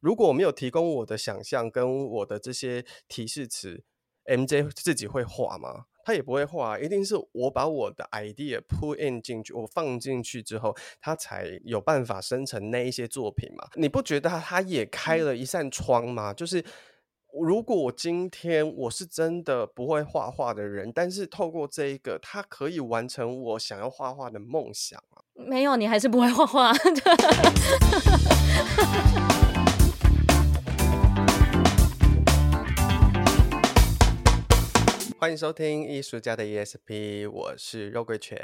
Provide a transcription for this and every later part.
如果我没有提供我的想象跟我的这些提示词，MJ 自己会画吗？他也不会画，一定是我把我的 idea put in 进去，我放进去之后，他才有办法生成那一些作品嘛。你不觉得他也开了一扇窗吗？就是如果我今天我是真的不会画画的人，但是透过这一个，他可以完成我想要画画的梦想啊。没有，你还是不会画画。欢迎收听艺术家的 ESP，我是肉桂犬，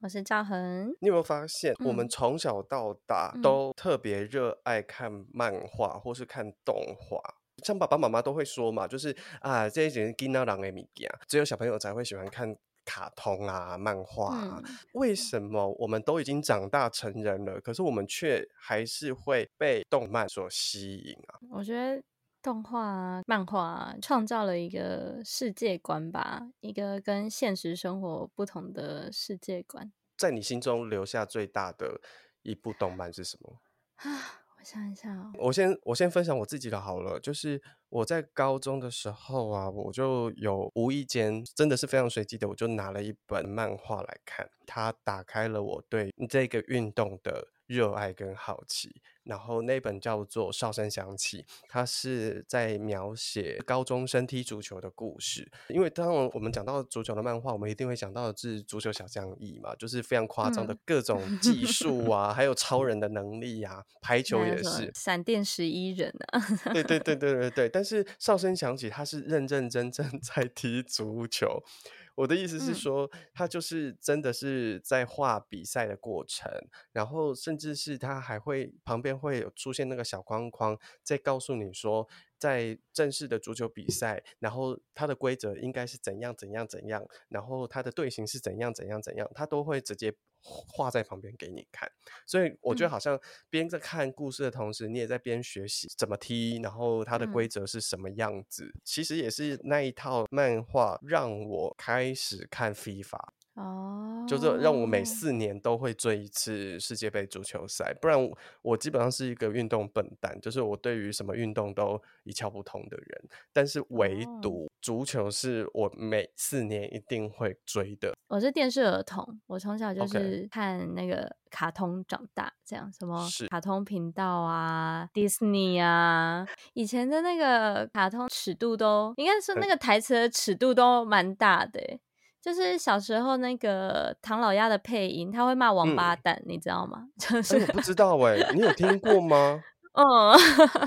我是赵恒。你有没有发现，我们从小到大都特别热爱看漫画或是看动画？像爸爸妈妈都会说嘛，就是啊，这一节囡仔人的物件，只有小朋友才会喜欢看卡通啊、漫画啊。嗯。为什么我们都已经长大成人了，可是我们却还是会被动漫所吸引啊？我觉得。动画啊，漫画啊，创造了一个世界观吧，一个跟现实生活不同的世界观。在你心中留下最大的一部动漫是什么？啊，我想一下哦。我先我先分享我自己的好了，就是我在高中的时候啊，我就有无意间，真的是非常随机的，我就拿了一本漫画来看，它打开了我对这个运动的热爱跟好奇。然后那本叫做《哨声响起》，它是在描写高中生踢足球的故事。因为当我们讲到足球的漫画，我们一定会想到的是足球小将翼嘛，就是非常夸张的各种技 术啊，嗯、还有超人的能力啊。排球也是闪电十一人啊。对对对对对对。但是《哨声响起》，他是认认真真在踢足球。我的意思是说，他就是真的是在画比赛的过程，嗯，然后甚至是他还会旁边会有出现那个小框框，在告诉你说，在正式的足球比赛，然后它的规则应该是怎样怎样怎样，然后它的队形是怎样怎样怎样，他都会直接。画在旁边给你看，所以我觉得好像边在看故事的同时，你也在边学习怎么踢，然后它的规则是什么样子。嗯。其实也是那一套漫画让我开始看 FIFA。哦，就是让我每四年都会追一次世界杯足球赛，不然我，我基本上是一个运动笨蛋，就是我对于什么运动都一窍不通的人。但是唯独足球是我每四年一定会追的。我是电视儿童，我从小就是看那个卡通长大，这样什么卡通频道啊、迪士尼啊，以前的那个卡通尺度都应该说那个台词的尺度都蛮大的，欸。就是小时候那个唐老鸭的配音，他会骂王八蛋，嗯、你知道吗？就是、不知道哎、欸，你有听过吗？嗯，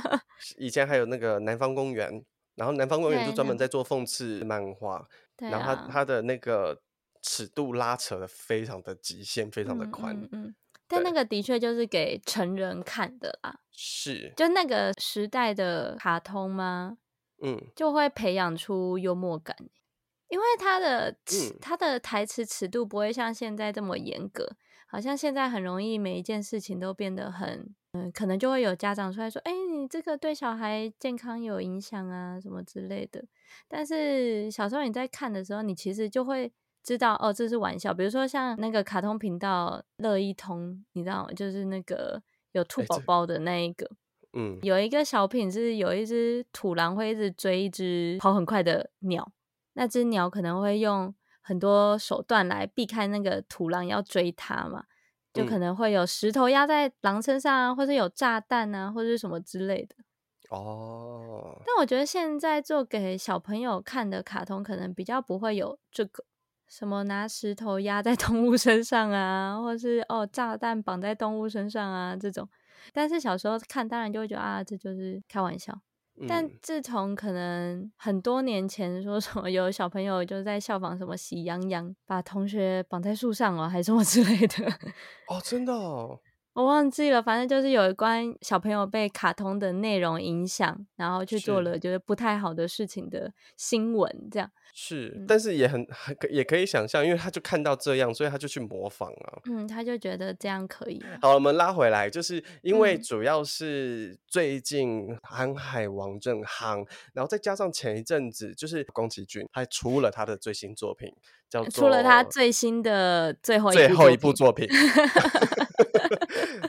以前还有那个南方公园，然后南方公园就专门在做讽刺漫画，然后他他的那个尺度拉扯的非常的极限，非常的宽。嗯，嗯，但那个的确就是给成人看的啦。是，就那个时代的卡通吗？嗯，就会培养出幽默感。因为他的他的台词尺度不会像现在这么严格，好像现在很容易每一件事情都变得很，嗯，可能就会有家长出来说，哎，你这个对小孩健康有影响啊，什么之类的。但是小时候你在看的时候，你其实就会知道，哦，这是玩笑。比如说像那个卡通频道乐一通，你知道吗？就是那个有兔宝宝的那一个，嗯，有一个小品是有一只土狼会一直追一只跑很快的鸟。那只鸟可能会用很多手段来避开那个土狼要追它嘛，就可能会有石头压在狼身上啊，或者有炸弹啊，或者什么之类的。哦。但我觉得现在做给小朋友看的卡通，可能比较不会有这个什么拿石头压在 动物身上啊，或是哦炸弹绑在动物身上啊这种。但是小时候看，当然就会觉得啊，这就是开玩笑。但自从可能很多年前说什么有小朋友就在效仿什么喜羊羊，把同学绑在树上哦，还是什么之类的哦，真的哦。我忘记了，反正就是有一关小朋友被卡通的内容影响，然后去做了就是不太好的事情的新闻，这样是，嗯，但是也很很也可以想象，因为他就看到这样，所以他就去模仿啊。嗯，他就觉得这样可以。好，我们拉回来，就是因为主要是最近《航海王》正夯，然后再加上前一阵子就是宫崎骏还出了他的最新作品，叫做出了他最新的最后一最后一部作品。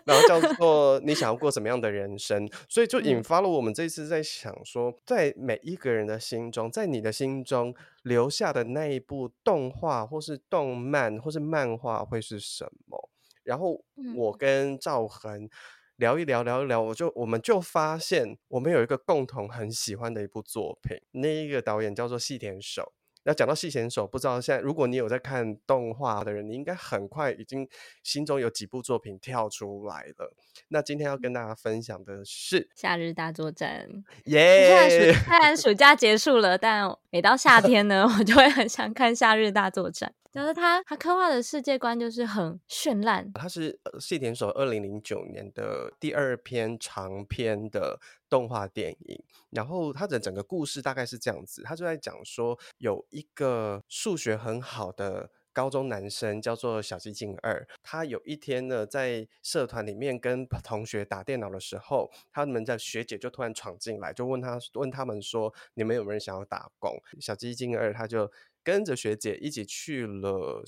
然后叫做你想要过什么样的人生，所以就引发了我们这次在想说，在每一个人的心中，在你的心中留下的那一部动画或是动漫或是漫画会是什么？然后我跟赵恒聊一聊，聊一聊，我就我们就发现我们有一个共同很喜欢的一部作品，那一个导演叫做细田守。那讲到细选手，不知道现在如果你有在看动画的人，你应该很快已经心中有几部作品跳出来了。那今天要跟大家分享的是《夏日大作战》。耶！虽然暑假结束了，但每到夏天呢，我就会很想看《夏日大作战》。就是他，他刻画的世界观就是很绚烂。他是细田守二零零九年的第二篇长篇的动画电影，然后他的整个故事大概是这样子，他就在讲说有一个数学很好的高中男生叫做小鸡进二，他有一天呢在社团里面跟同学打电脑的时候，他们的学姐就突然闯进来，就问他问他们说，你们有没有人想要打工？小鸡进二他就。跟着学姐一起去了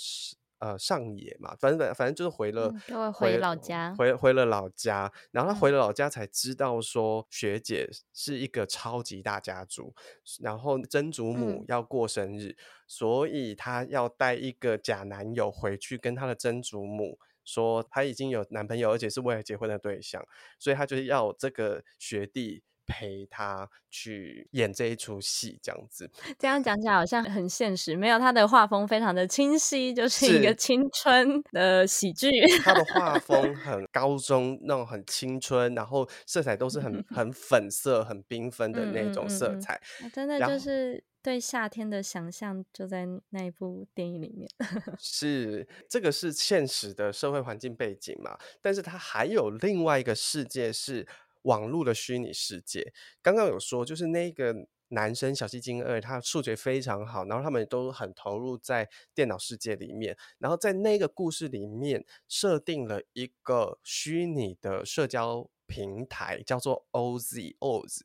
呃上野嘛，反正反正就是回了，嗯、回老家，回回了老家。然后他回了老家才知道说学姐是一个超级大家族，然后曾祖母要过生日，嗯、所以她要带一个假男友回去跟她的曾祖母说她已经有男朋友，而且是未来结婚的对象，所以她就是要这个学弟。陪他去演这一出戏，这样子，这样讲起来好像很现实。没有，他的画风非常的清晰，就是一个青春的喜剧。他的画 风很高中那种很青春，然后色彩都是很 很粉色、很缤纷的那种色彩。嗯嗯嗯嗯，真的就是对夏天的想象，就在那一部电影里面。是，这个是现实的社会环境背景嘛？但是它还有另外一个世界是。网络的虚拟世界，刚刚有说，就是那个男生小西进二，他数学非常好，然后他们都很投入在电脑世界里面，然后在那个故事里面设定了一个虚拟的社交平台，叫做 OZ OZ，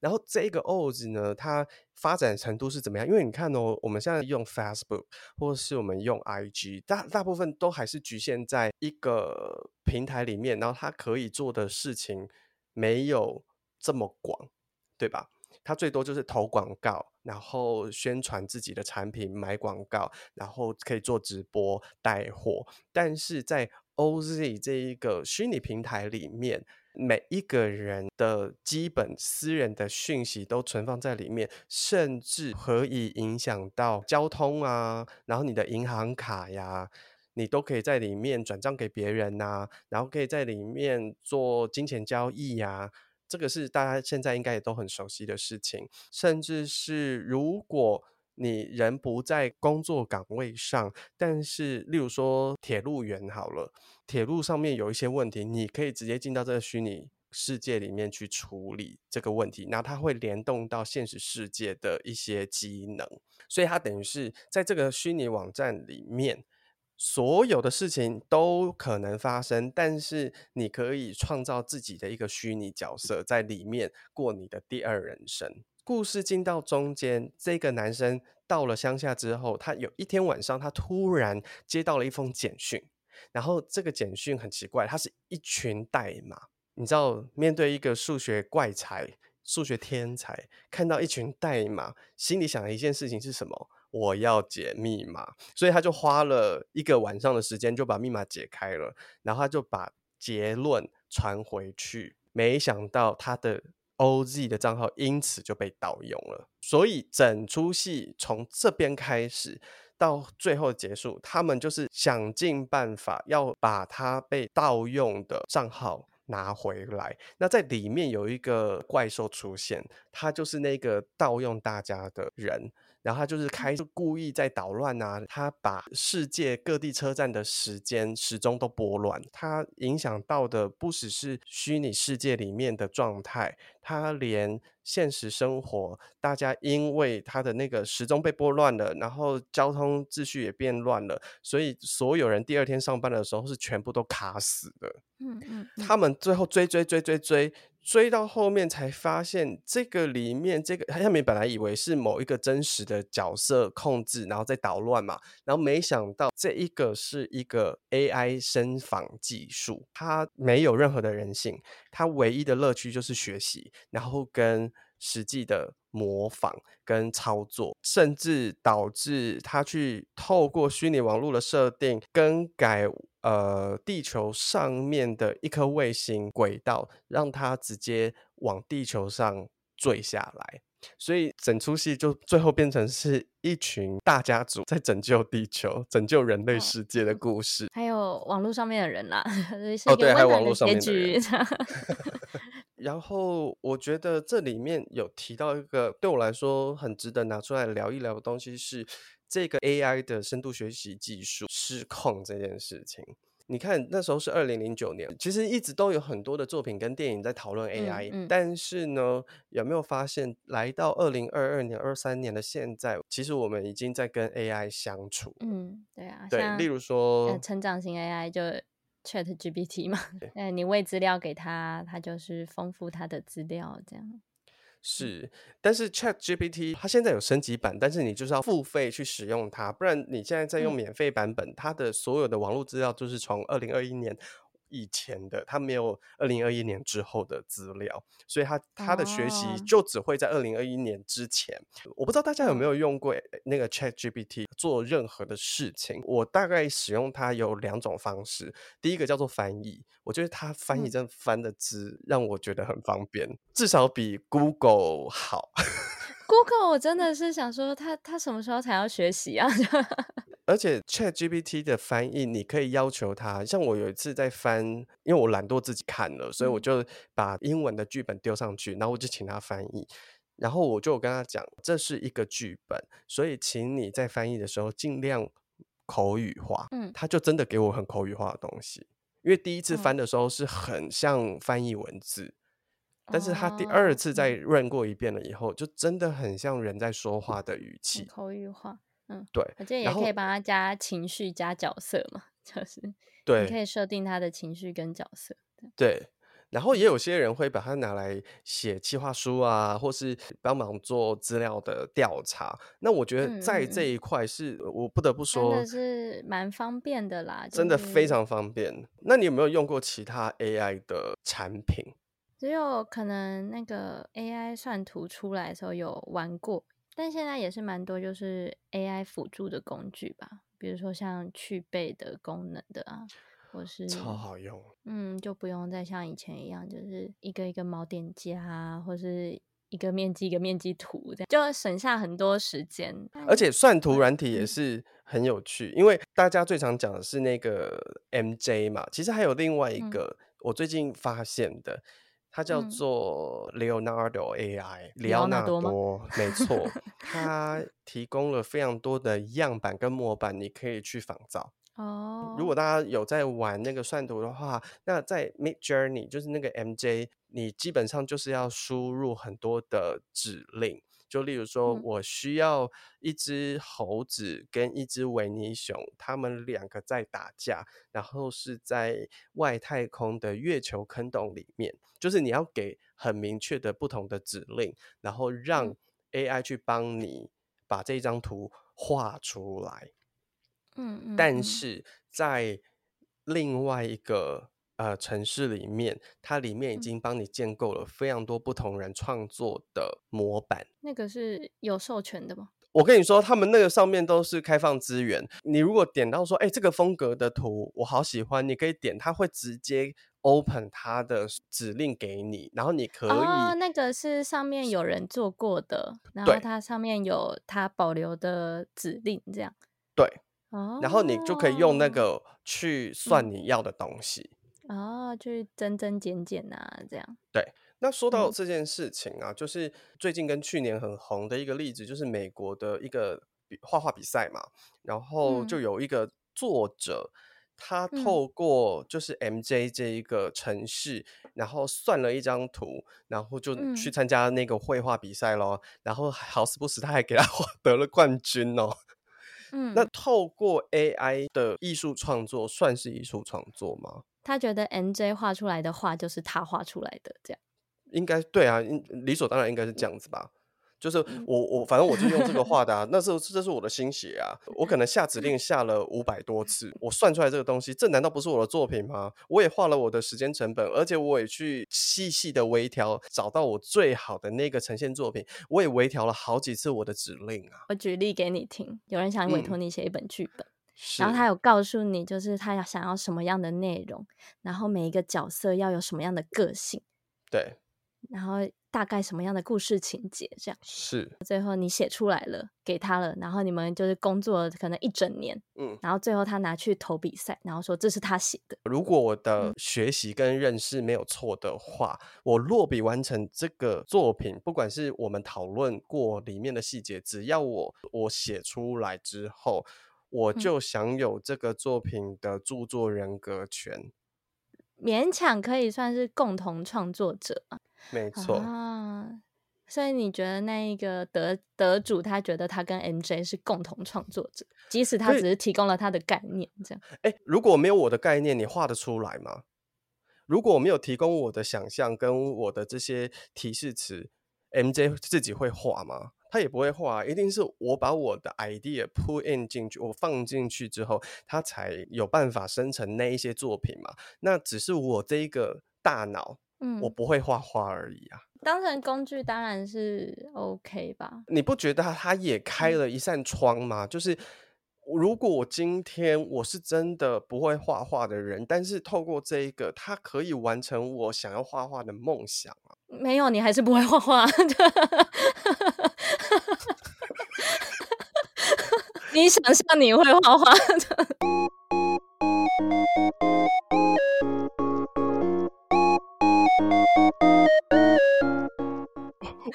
然后这个 OZ 呢，它发展程度是怎么样？因为你看哦，我们现在用 Facebook 或是我们用 IG，大大部分都还是局限在一个平台里面，然后它可以做的事情。没有这么广，对吧？他最多就是投广告，然后宣传自己的产品，买广告，然后可以做直播带货。但是在 OZ 这一个虚拟平台里面，每一个人的基本私人的讯息都存放在里面，甚至可以影响到交通啊，然后你的银行卡呀。你都可以在里面转账给别人呐、啊，然后可以在里面做金钱交易呀、啊，这个是大家现在应该也都很熟悉的事情。甚至是如果你人不在工作岗位上，但是例如说铁路员好了，铁路上面有一些问题，你可以直接进到这个虚拟世界里面去处理这个问题，然后它会联动到现实世界的一些机能，所以它等于是在这个虚拟网站里面。所有的事情都可能发生，但是你可以创造自己的一个虚拟角色，在里面过你的第二人生。故事进到中间，这个男生到了乡下之后，他有一天晚上，他突然接到了一封简讯，然后这个简讯很奇怪，它是一群代码。你知道，面对一个数学怪才、数学天才，看到一群代码，心里想的一件事情是什么？我要解密码，所以他就花了一个晚上的时间就把密码解开了，然后他就把结论传回去。没想到他的 OZ 的账号因此就被盗用了，所以整出戏从这边开始到最后结束，他们就是想尽办法要把他被盗用的账号拿回来。那在里面有一个怪兽出现，他就是那个盗用大家的人。然后他就是开始故意在捣乱啊！他把世界各地车站的时间时钟都拨乱，他影响到的不只是虚拟世界里面的状态，他连现实生活，大家因为他的那个时钟被拨乱了，然后交通秩序也变乱了，所以所有人第二天上班的时候是全部都卡死的。嗯嗯，他们最后追追追追追。追到后面才发现，这个里面这个他们本来以为是某一个真实的角色控制，然后在捣乱嘛，然后没想到这一个是一个 AI 声仿技术，它没有任何的人性，它唯一的乐趣就是学习，然后跟实际的模仿跟操作，甚至导致他去透过虚拟网络的设定更改。呃，地球上面的一颗卫星轨道，让它直接往地球上坠下来，所以整出戏就最后变成是一群大家族在拯救地球、拯救人类世界的故事。哦、还有网络上面的人啦，哦，对，还有网络上面的人。然后我觉得这里面有提到一个对我来说很值得拿出来聊一聊的东西是。这个 AI 的深度学习技术失控这件事情，你看那时候是二零零九年，其实一直都有很多的作品跟电影在讨论 AI，嗯嗯，但是呢，有没有发现来到二零二二年、二三年的现在，其实我们已经在跟 AI 相处。嗯，对啊，对，例如说成长型 AI 就 ChatGPT 嘛，对，你喂资料给他，他就是丰富他的资料这样。是，但是 ChatGPT 它现在有升级版，但是你就是要付费去使用它，不然你现在在用免费版本，嗯、它的所有的网络资料就是从二零二一年以前的，他没有二零二一年之后的资料，所以他他的学习就只会在二零二一年之前。哦。我不知道大家有没有用过那个 ChatGPT 做任何的事情，我大概使用它有两种方式，第一个叫做翻译。我觉得它翻译真翻的字让我觉得很方便，嗯、至少比 Google 好。Google 我真的是想说他，他他什么时候才要学习啊？而且 ChatGPT 的翻译，你可以要求它。像我有一次在翻，因为我懒惰自己看了，所以我就把英文的剧本丢上去，然后我就请他翻译。然后我就跟他讲，这是一个剧本，所以请你在翻译的时候尽量口语化。嗯，他就真的给我很口语化的东西。因为第一次翻的时候是很像翻译文字，嗯，但是他第二次再 run 过一遍了以后，就真的很像人在说话的语气，口语化。嗯，对，而且也可以帮他加情绪、加角色嘛，就是对，你可以设定他的情绪跟角色。对。然后也有些人会把它拿来写计划书啊，或是帮忙做资料的调查。那我觉得在这一块是，嗯、我不得不说，真的是蛮方便的啦，就是，真的非常方便。那你有没有用过其他 AI 的产品？只有可能那个 AI 算图出来的时候有玩过，但现在也是蛮多，就是 AI 辅助的工具吧，比如说像去背的功能的啊。或是超好用，嗯，就不用再像以前一样，就是一个一个锚点加，或是一个面积一个面积图，这样就省下很多时间。而且算图软体也是很有趣，嗯，因为大家最常讲的是那个 MJ 嘛，其实还有另外一个我最近发现的，嗯，它叫做 Leonardo AI，里奥纳多，没错，它提供了非常多的样板跟模板，你可以去仿造。哦、oh.，如果大家有在玩那个算图的话，那在 Midjourney 就是那个 MJ，你基本上就是要输入很多的指令，就例如说我需要一只猴子跟一只维尼熊，他们两个在打架，然后是在外太空的月球坑洞里面，就是你要给很明确的不同的指令，然后让 AI 去帮你把这张图画出来。嗯，嗯，但是在另外一个呃城市里面，它里面已经帮你建构了非常多不同人创作的模板。那个是有授权的吗？我跟你说，他们那个上面都是开放资源。你如果点到说，哎、欸，这个风格的图我好喜欢，你可以点，它会直接 open 它的指令给你，然后你可以。哦，那个是上面有人做过的，然后它上面有它保留的指令，这样。对。哦然后你就可以用那个去算你要的东西哦，就是增增减减啊，这样。对，那说到这件事情啊，嗯，就是最近跟去年很红的一个例子，就是美国的一个画画比赛嘛，然后就有一个作者，他透过就是 MJ 这一个程式，然后算了一张图，然后就去参加那个绘画比赛咯，然后好死不死他还给他得了冠军哦。嗯，那透过 AI 的艺术创作算是艺术创作吗？他觉得 N J 画出来的画就是他画出来的，这样。应该对啊，理所当然应该是这样子吧。就是我我反正我就用这个画的啊，那是这是我的心血啊，我可能下指令下了五百多次，我算出来这个东西，这难道不是我的作品吗？我也花了我的时间成本，而且我也去细细的微调，找到我最好的那个呈现作品，我也微调了好几次我的指令啊。我举例给你听，有人想委托你写一本剧本，嗯，然后他有告诉你，就是他要想要什么样的内容，然后每一个角色要有什么样的个性，对，然后。大概什么样的故事情节？这样是最后你写出来了，给他了，然后你们就是工作了可能一整年，嗯，然后最后他拿去投比赛，然后说这是他写的。如果我的学习跟认识没有错的话，嗯，我落笔完成这个作品，不管是我们讨论过里面的细节，只要我我写出来之后，我就享有这个作品的著作人格权，勉强可以算是共同创作者。没错啊，所以你觉得那一个得得主，他觉得他跟 MJ 是共同创作者，即使他只是提供了他的概念，这样。哎，如果没有我的概念，你画得出来吗？如果我没有提供我的想象跟我的这些提示词，MJ 自己会画吗？他也不会画，一定是我把我的 idea put in 进去，我放进去之后，他才有办法生成那一些作品嘛。那只是我这一个大脑。嗯，我不会画画而已啊。当成工具当然是 OK 吧？你不觉得他也开了一扇窗吗？嗯。就是如果我今天我是真的不会画画的人，但是透过这一个，它可以完成我想要画画的梦想啊。没有，你还是不会画画。你想象你会画画的。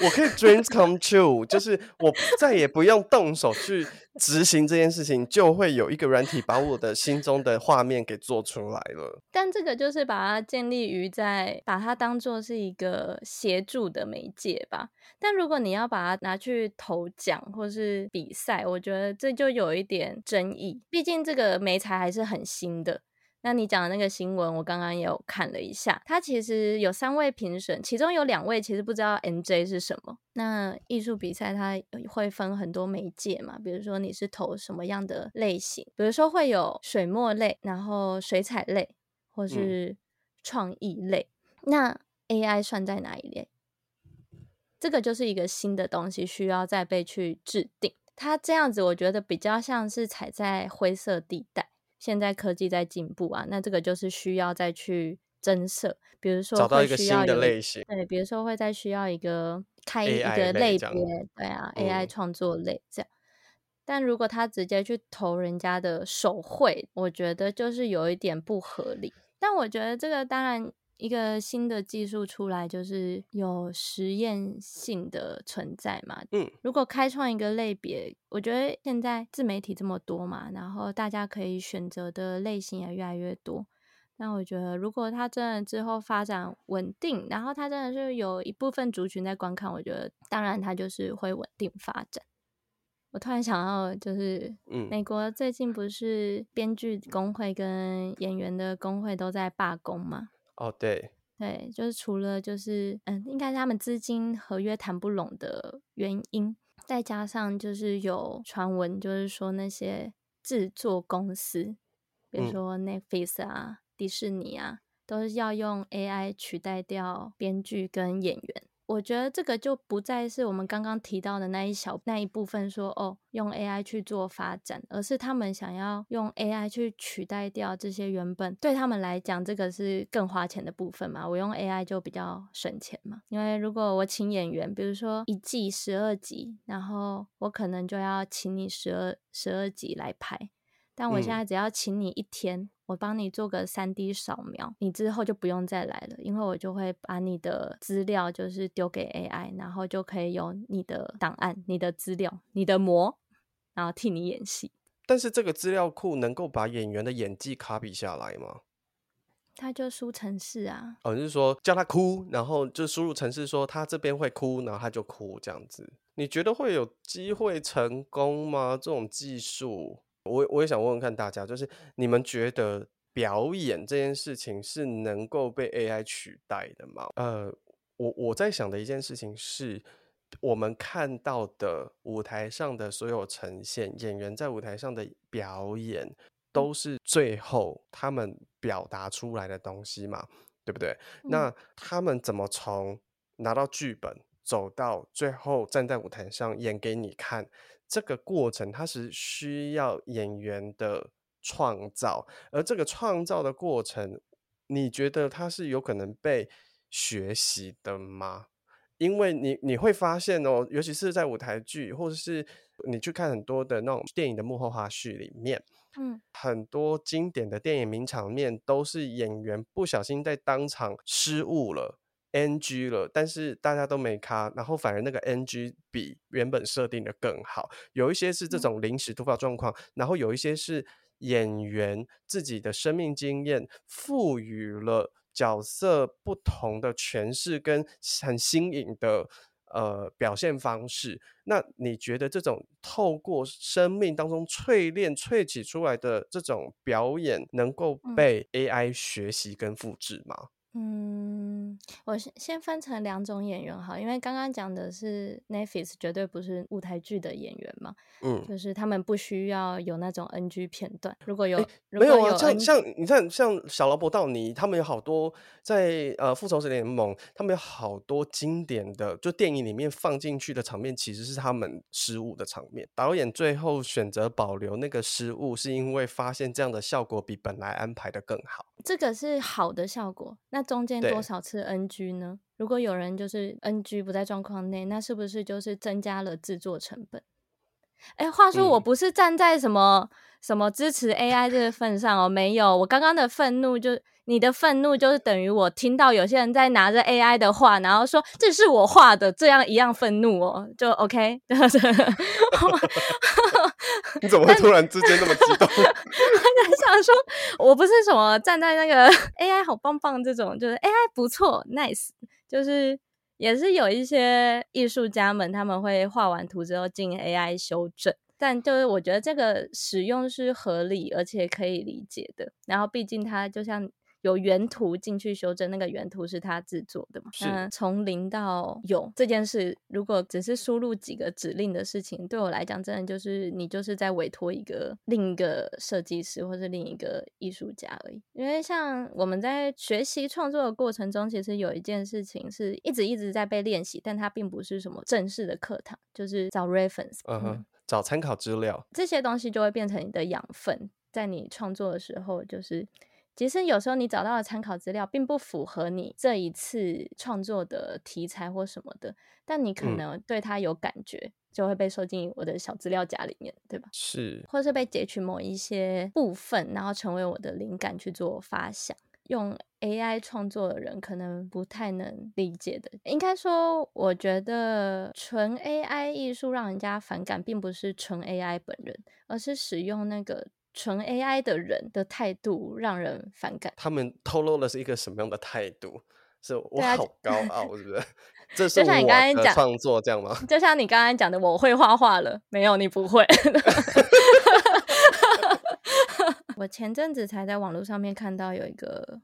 我可以 dreams come true，就是我再也不用动手去执行这件事情，就会有一个软体把我的心中的画面给做出来了。但这个就是把它建立于在把它当做是一个协助的媒介吧。但如果你要把它拿去投奖或是比赛，我觉得这就有一点争议，毕竟这个媒材还是很新的。那你讲的那个新闻，我刚刚也有看了一下，它其实有三位评审，其中有两位其实不知道 NJ 是什么。那艺术比赛它会分很多媒介嘛，比如说你是投什么样的类型，比如说会有水墨类，然后水彩类，或是创意类。嗯。那 AI 算在哪一类？这个就是一个新的东西，需要再被去制定。它这样子，我觉得比较像是踩在灰色地带。现在科技在进步啊，那这个就是需要再去增设，比如说找到一个新的类型，对，比如说会再需要一个开一个类别，对啊、嗯、，AI 创作类这样。但如果他直接去投人家的手绘，我觉得就是有一点不合理。但我觉得这个当然。一个新的技术出来，就是有实验性的存在嘛。嗯，如果开创一个类别，我觉得现在自媒体这么多嘛，然后大家可以选择的类型也越来越多。那我觉得，如果它真的之后发展稳定，然后它真的是有一部分族群在观看，我觉得当然它就是会稳定发展。我突然想到，就是美国最近不是编剧工会跟演员的工会都在罢工吗？哦、oh，对，对，就是除了就是嗯，应该是他们资金合约谈不拢的原因，再加上就是有传闻，就是说那些制作公司，比如说 Netflix 啊、迪士尼啊，都是要用 AI 取代掉编剧跟演员。我觉得这个就不再是我们刚刚提到的那一小那一部分说哦，用 AI 去做发展，而是他们想要用 AI 去取代掉这些原本对他们来讲这个是更花钱的部分嘛。我用 AI 就比较省钱嘛，因为如果我请演员，比如说一季十二集，然后我可能就要请你十二十二集来拍，但我现在只要请你一天。嗯我帮你做个三 D 扫描，你之后就不用再来了，因为我就会把你的资料就是丢给 AI，然后就可以有你的档案、你的资料、你的模，然后替你演戏。但是这个资料库能够把演员的演技 copy 下来吗？他就输程式啊。哦，就是说叫他哭，然后就输入程式说他这边会哭，然后他就哭这样子。你觉得会有机会成功吗？这种技术？我我也想问问看大家，就是你们觉得表演这件事情是能够被 AI 取代的吗？呃，我我在想的一件事情是，我们看到的舞台上的所有呈现，演员在舞台上的表演，都是最后他们表达出来的东西嘛，对不对？嗯、那他们怎么从拿到剧本，走到最后站在舞台上演给你看，这个过程它是需要演员的创造，而这个创造的过程，你觉得它是有可能被学习的吗？因为你你会发现哦，尤其是在舞台剧，或者是你去看很多的那种电影的幕后花絮里面，嗯，很多经典的电影名场面都是演员不小心在当场失误了，NG 了，但是大家都没卡，然后反而那个 NG 比原本设定的更好。有一些是这种临时突发状况，嗯，然后有一些是演员自己的生命经验赋予了。角色不同的诠释跟很新颖的呃表现方式，那你觉得这种透过生命当中淬炼萃取出来的这种表演，能够被 AI 学习跟复制吗？嗯，我先先分成两种演员哈，因为刚刚讲的是 Netflix 绝对不是舞台剧的演员嘛，嗯，就是他们不需要有那种 NG 片段，如果有，欸、如果有没有啊，像像你看，像小劳勃道尼他们有好多在呃复仇者联盟，他们有好多经典的就电影里面放进去的场面，其实是他们失误的场面，导演最后选择保留那个失误，是因为发现这样的效果比本来安排的更好，这个是好的效果，那。中间多少次 NG 呢？如果有人就是 NG 不在状况内，那是不是就是增加了制作成本？哎，话说我不是站在什么、嗯、什么支持 AI 这个份上哦，没有，我刚刚的愤怒就你的愤怒就是等于我听到有些人在拿着 AI 的画，然后说这是我画的，这样一样愤怒哦，就 OK。你怎么会突然之间那么激动？我在想说，我不是什么站在那个 AI 好棒棒这种，就是 AI 不错，nice，就是也是有一些艺术家们他们会画完图之后进 AI 修正，但就是我觉得这个使用是合理而且可以理解的。然后毕竟它就像。有原图进去修正，那个原图是他制作的嘛？是。从零到有这件事，如果只是输入几个指令的事情，对我来讲，真的就是你就是在委托一个另一个设计师或是另一个艺术家而已。因为像我们在学习创作的过程中，其实有一件事情是一直一直在被练习，但它并不是什么正式的课堂，就是找 reference，嗯哼，找参考资料，这些东西就会变成你的养分，在你创作的时候，就是。其实有时候你找到的参考资料并不符合你这一次创作的题材或什么的，但你可能对它有感觉，嗯、就会被收进我的小资料夹里面，对吧？是，或是被截取某一些部分，然后成为我的灵感去做发想。用 AI 创作的人可能不太能理解的，应该说，我觉得纯 AI 艺术让人家反感，并不是纯 AI 本人，而是使用那个。纯 AI 的人的态度让人反感。他们透露的是一个什么样的态度？是我好高傲，是不是？这是我的创作这样吗？就像你刚刚讲的，我会画画了，没有你不会。我前阵子才在网络上面看到有一个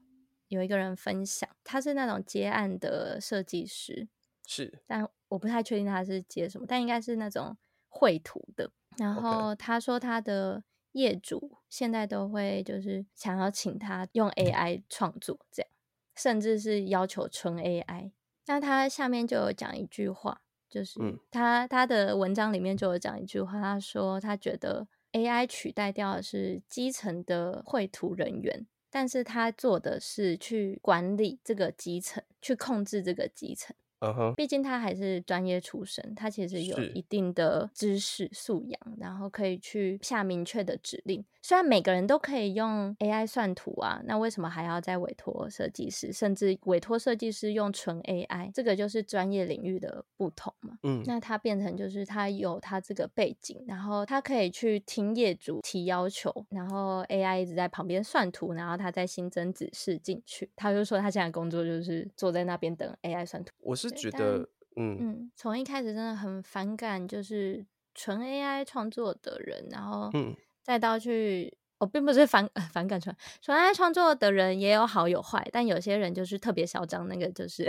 有一个人分享，他是那种接案的设计师，是，但我不太确定他是接什么，但应该是那种绘图的。然后他说他的。业主现在都会就是想要请他用 AI 创作，这样，甚至是要求纯 AI。那他下面就有讲一句话，就是他他的文章里面就有讲一句话，他说他觉得 AI 取代掉的是基层的绘图人员，但是他做的是去管理这个基层，去控制这个基层。嗯哼，毕竟他还是专业出身，他其实有一定的知识素养，然后可以去下明确的指令。虽然每个人都可以用 AI 算图啊，那为什么还要再委托设计师，甚至委托设计师用纯 AI？这个就是专业领域的不同嘛。嗯，那他变成就是他有他这个背景，然后他可以去听业主提要求，然后 AI 一直在旁边算图，然后他再新增指示进去。他就说他现在工作就是坐在那边等 AI 算图。我是觉得，嗯嗯，从一开始真的很反感，就是纯 AI 创作的人，然后嗯。再到去我并不是反 反感纯纯爱创作的人也有好有坏，但有些人就是特别嚣张，那个就是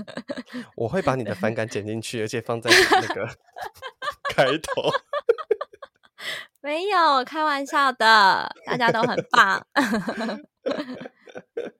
我会把你的反感剪进去，而且放在那个 开头。没有开玩笑的，大家都很棒。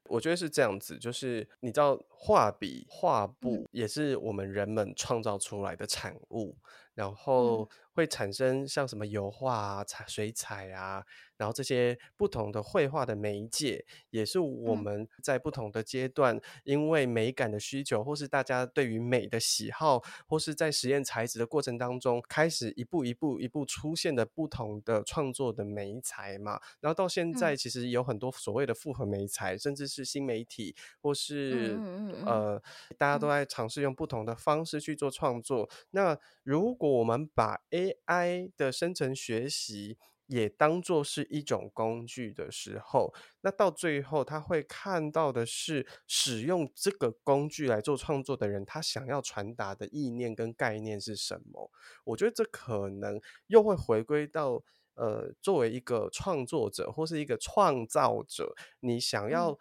我觉得是这样子，就是你知道，画笔、画布也是我们人们创造出来的产物，然后会产生像什么油画啊、彩水彩啊。然后这些不同的绘画的媒介，也是我们在不同的阶段，因为美感的需求，或是大家对于美的喜好，或是在实验材质的过程当中，开始一步一步一步出现的不同的创作的媒材嘛。然后到现在，其实有很多所谓的复合媒材，甚至是新媒体，或是呃，大家都在尝试用不同的方式去做创作。那如果我们把 AI 的生成学习，也当做是一种工具的时候，那到最后他会看到的是使用这个工具来做创作的人，他想要传达的意念跟概念是什么？我觉得这可能又会回归到呃，作为一个创作者或是一个创造者，你想要、嗯。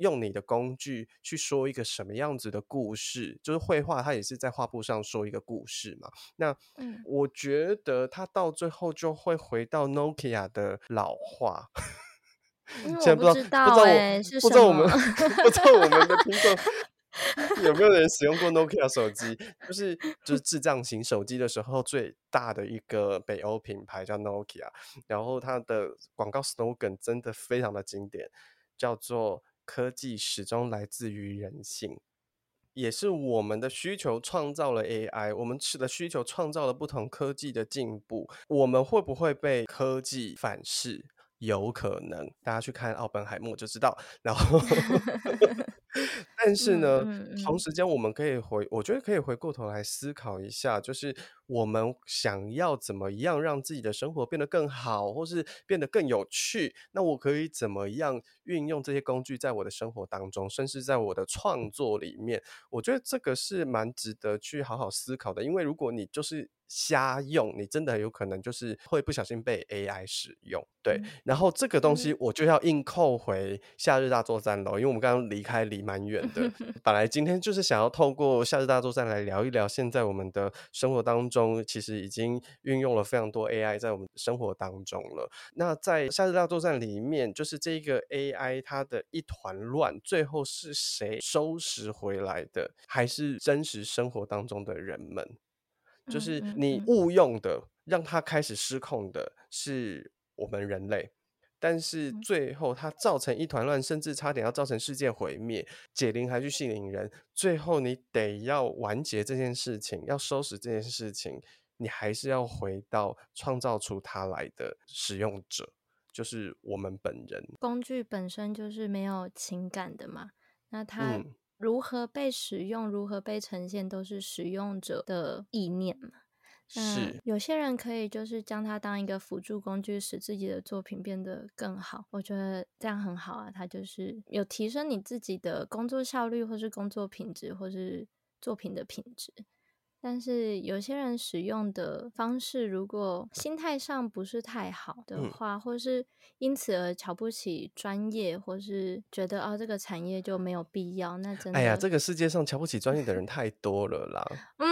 用你的工具去说一个什么样子的故事，就是绘画，它也是在画布上说一个故事嘛。那，我觉得它到最后就会回到 Nokia 的老话。现在不知道，不知道，不知道我们 不知道我们的听众 有没有人使用过 Nokia 手机？就是就是智障型手机的时候，最大的一个北欧品牌叫 Nokia，然后它的广告 slogan 真的非常的经典，叫做。科技始终来自于人性，也是我们的需求创造了 AI，我们的需求创造了不同科技的进步。我们会不会被科技反噬？有可能，大家去看奥本海默就知道。然后。但是呢，嗯嗯嗯、同时间我们可以回，我觉得可以回过头来思考一下，就是我们想要怎么样让自己的生活变得更好，或是变得更有趣，那我可以怎么样运用这些工具在我的生活当中，甚至在我的创作里面？我觉得这个是蛮值得去好好思考的，因为如果你就是。瞎用，你真的有可能就是会不小心被 AI 使用，对。然后这个东西我就要硬扣回夏日大作战喽，因为我们刚刚离开离蛮远的。本来今天就是想要透过夏日大作战来聊一聊，现在我们的生活当中其实已经运用了非常多 AI 在我们生活当中了。那在夏日大作战里面，就是这个 AI 它的一团乱，最后是谁收拾回来的？还是真实生活当中的人们？就是你误用的，让它开始失控的是我们人类，但是最后它造成一团乱，甚至差点要造成世界毁灭。解铃还须系铃人，最后你得要完结这件事情，要收拾这件事情，你还是要回到创造出它来的使用者，就是我们本人。工具本身就是没有情感的嘛，那它。嗯如何被使用，如何被呈现，都是使用者的意念嘛。是，有些人可以就是将它当一个辅助工具，使自己的作品变得更好。我觉得这样很好啊，它就是有提升你自己的工作效率，或是工作品质，或是作品的品质。但是有些人使用的方式，如果心态上不是太好的话，嗯、或是因此而瞧不起专业，或是觉得啊、哦、这个产业就没有必要，那真的，哎呀，这个世界上瞧不起专业的人太多了啦。嗯，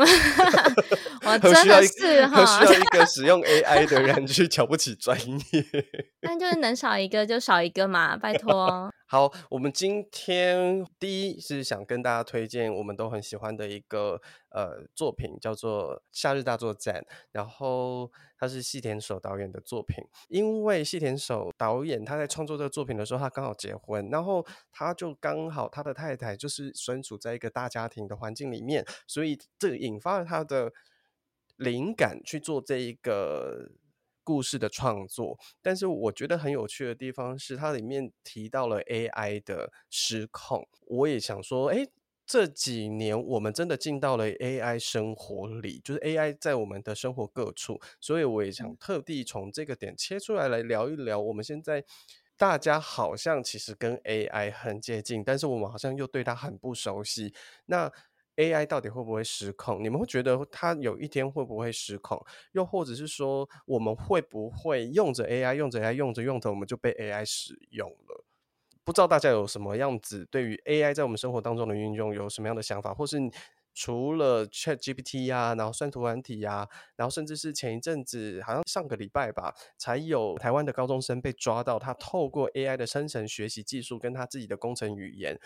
我真的是哈，需要一个。使用 AI 的人去瞧不起专业，但就是能少一个就少一个嘛，拜托。好，我们今天第一是想跟大家推荐我们都很喜欢的一个呃作品，叫做《夏日大作战》，然后它是细田守导演的作品。因为细田守导演他在创作这个作品的时候，他刚好结婚，然后他就刚好他的太太就是身处在一个大家庭的环境里面，所以这引发了他的灵感去做这一个。故事的创作，但是我觉得很有趣的地方是，它里面提到了 AI 的失控。我也想说，诶，这几年我们真的进到了 AI 生活里，就是 AI 在我们的生活各处，所以我也想特地从这个点切出来来聊一聊。我们现在大家好像其实跟 AI 很接近，但是我们好像又对它很不熟悉。那 AI 到底会不会失控？你们会觉得它有一天会不会失控？又或者是说，我们会不会用着 AI，用着 AI，用着用着，我们就被 AI 使用了？不知道大家有什么样子对于 AI 在我们生活当中的运用有什么样的想法，或是除了 ChatGPT 呀、然后算图软体呀、然后甚至是前一阵子，好像上个礼拜吧，才有台湾的高中生被抓到，他透过 AI 的生成学习技术跟他自己的工程语言，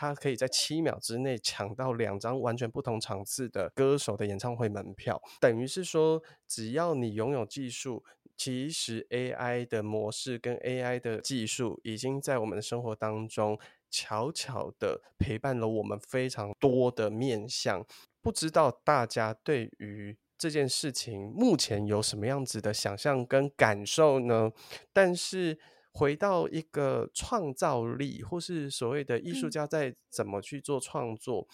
他可以在七秒之内抢到两张完全不同场次的歌手的演唱会门票，等于是说，只要你拥有技术。其实 AI 的模式跟 AI 的技术已经在我们的生活当中悄悄的陪伴了我们非常多的面向。不知道大家对于这件事情目前有什么样子的想象跟感受呢？但是回到一个创造力，或是所谓的艺术家在怎么去做创作。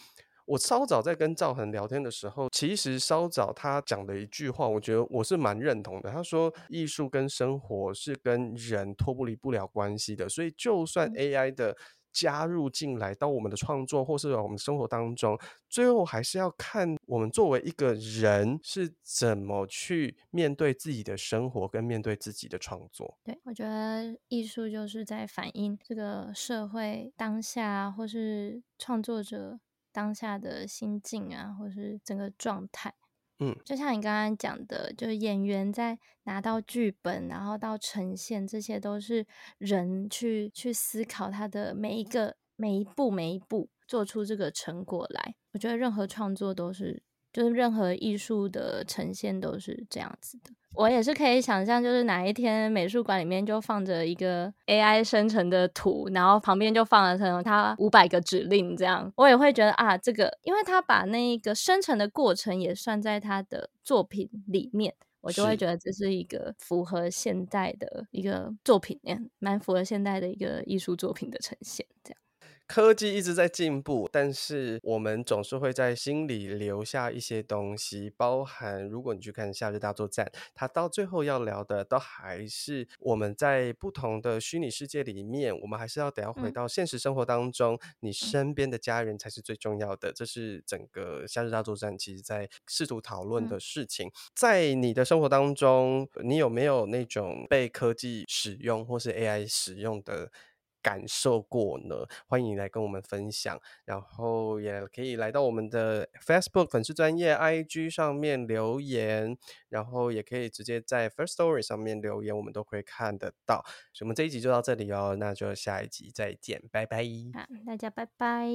我稍早在跟赵恒聊天的时候，其实稍早他讲的一句话，我觉得我是蛮认同的。他说，艺术跟生活是跟人脱不离不了关系的，所以就算 AI 的加入进来到我们的创作或是我们的生活当中，最后还是要看我们作为一个人是怎么去面对自己的生活跟面对自己的创作。对，我觉得艺术就是在反映这个社会当下，或是创作者。当下的心境啊，或是整个状态，嗯，就像你刚刚讲的，就是演员在拿到剧本，然后到呈现，这些都是人去去思考他的每一个每一步每一步做出这个成果来。我觉得任何创作都是。就是任何艺术的呈现都是这样子的，我也是可以想象，就是哪一天美术馆里面就放着一个 AI 生成的图，然后旁边就放了成它五百个指令这样，我也会觉得啊，这个，因为他把那个生成的过程也算在他的作品里面，我就会觉得这是一个符合现代的一个作品，蛮符合现代的一个艺术作品的呈现这样。科技一直在进步，但是我们总是会在心里留下一些东西，包含如果你去看《夏日大作战》，它到最后要聊的都还是我们在不同的虚拟世界里面，我们还是要得要回到现实生活当中，嗯、你身边的家人才是最重要的。这是整个《夏日大作战》其实在试图讨论的事情。在你的生活当中，你有没有那种被科技使用或是 AI 使用的感受过呢？欢迎你来跟我们分享，然后也可以来到我们的 Facebook 粉丝专业 IG 上面留言，然后也可以直接在 Firstory 上面留言，我们都可以看得到。所以我们这一集就到这里哦，那就下一集再见，拜拜。好，大家拜拜。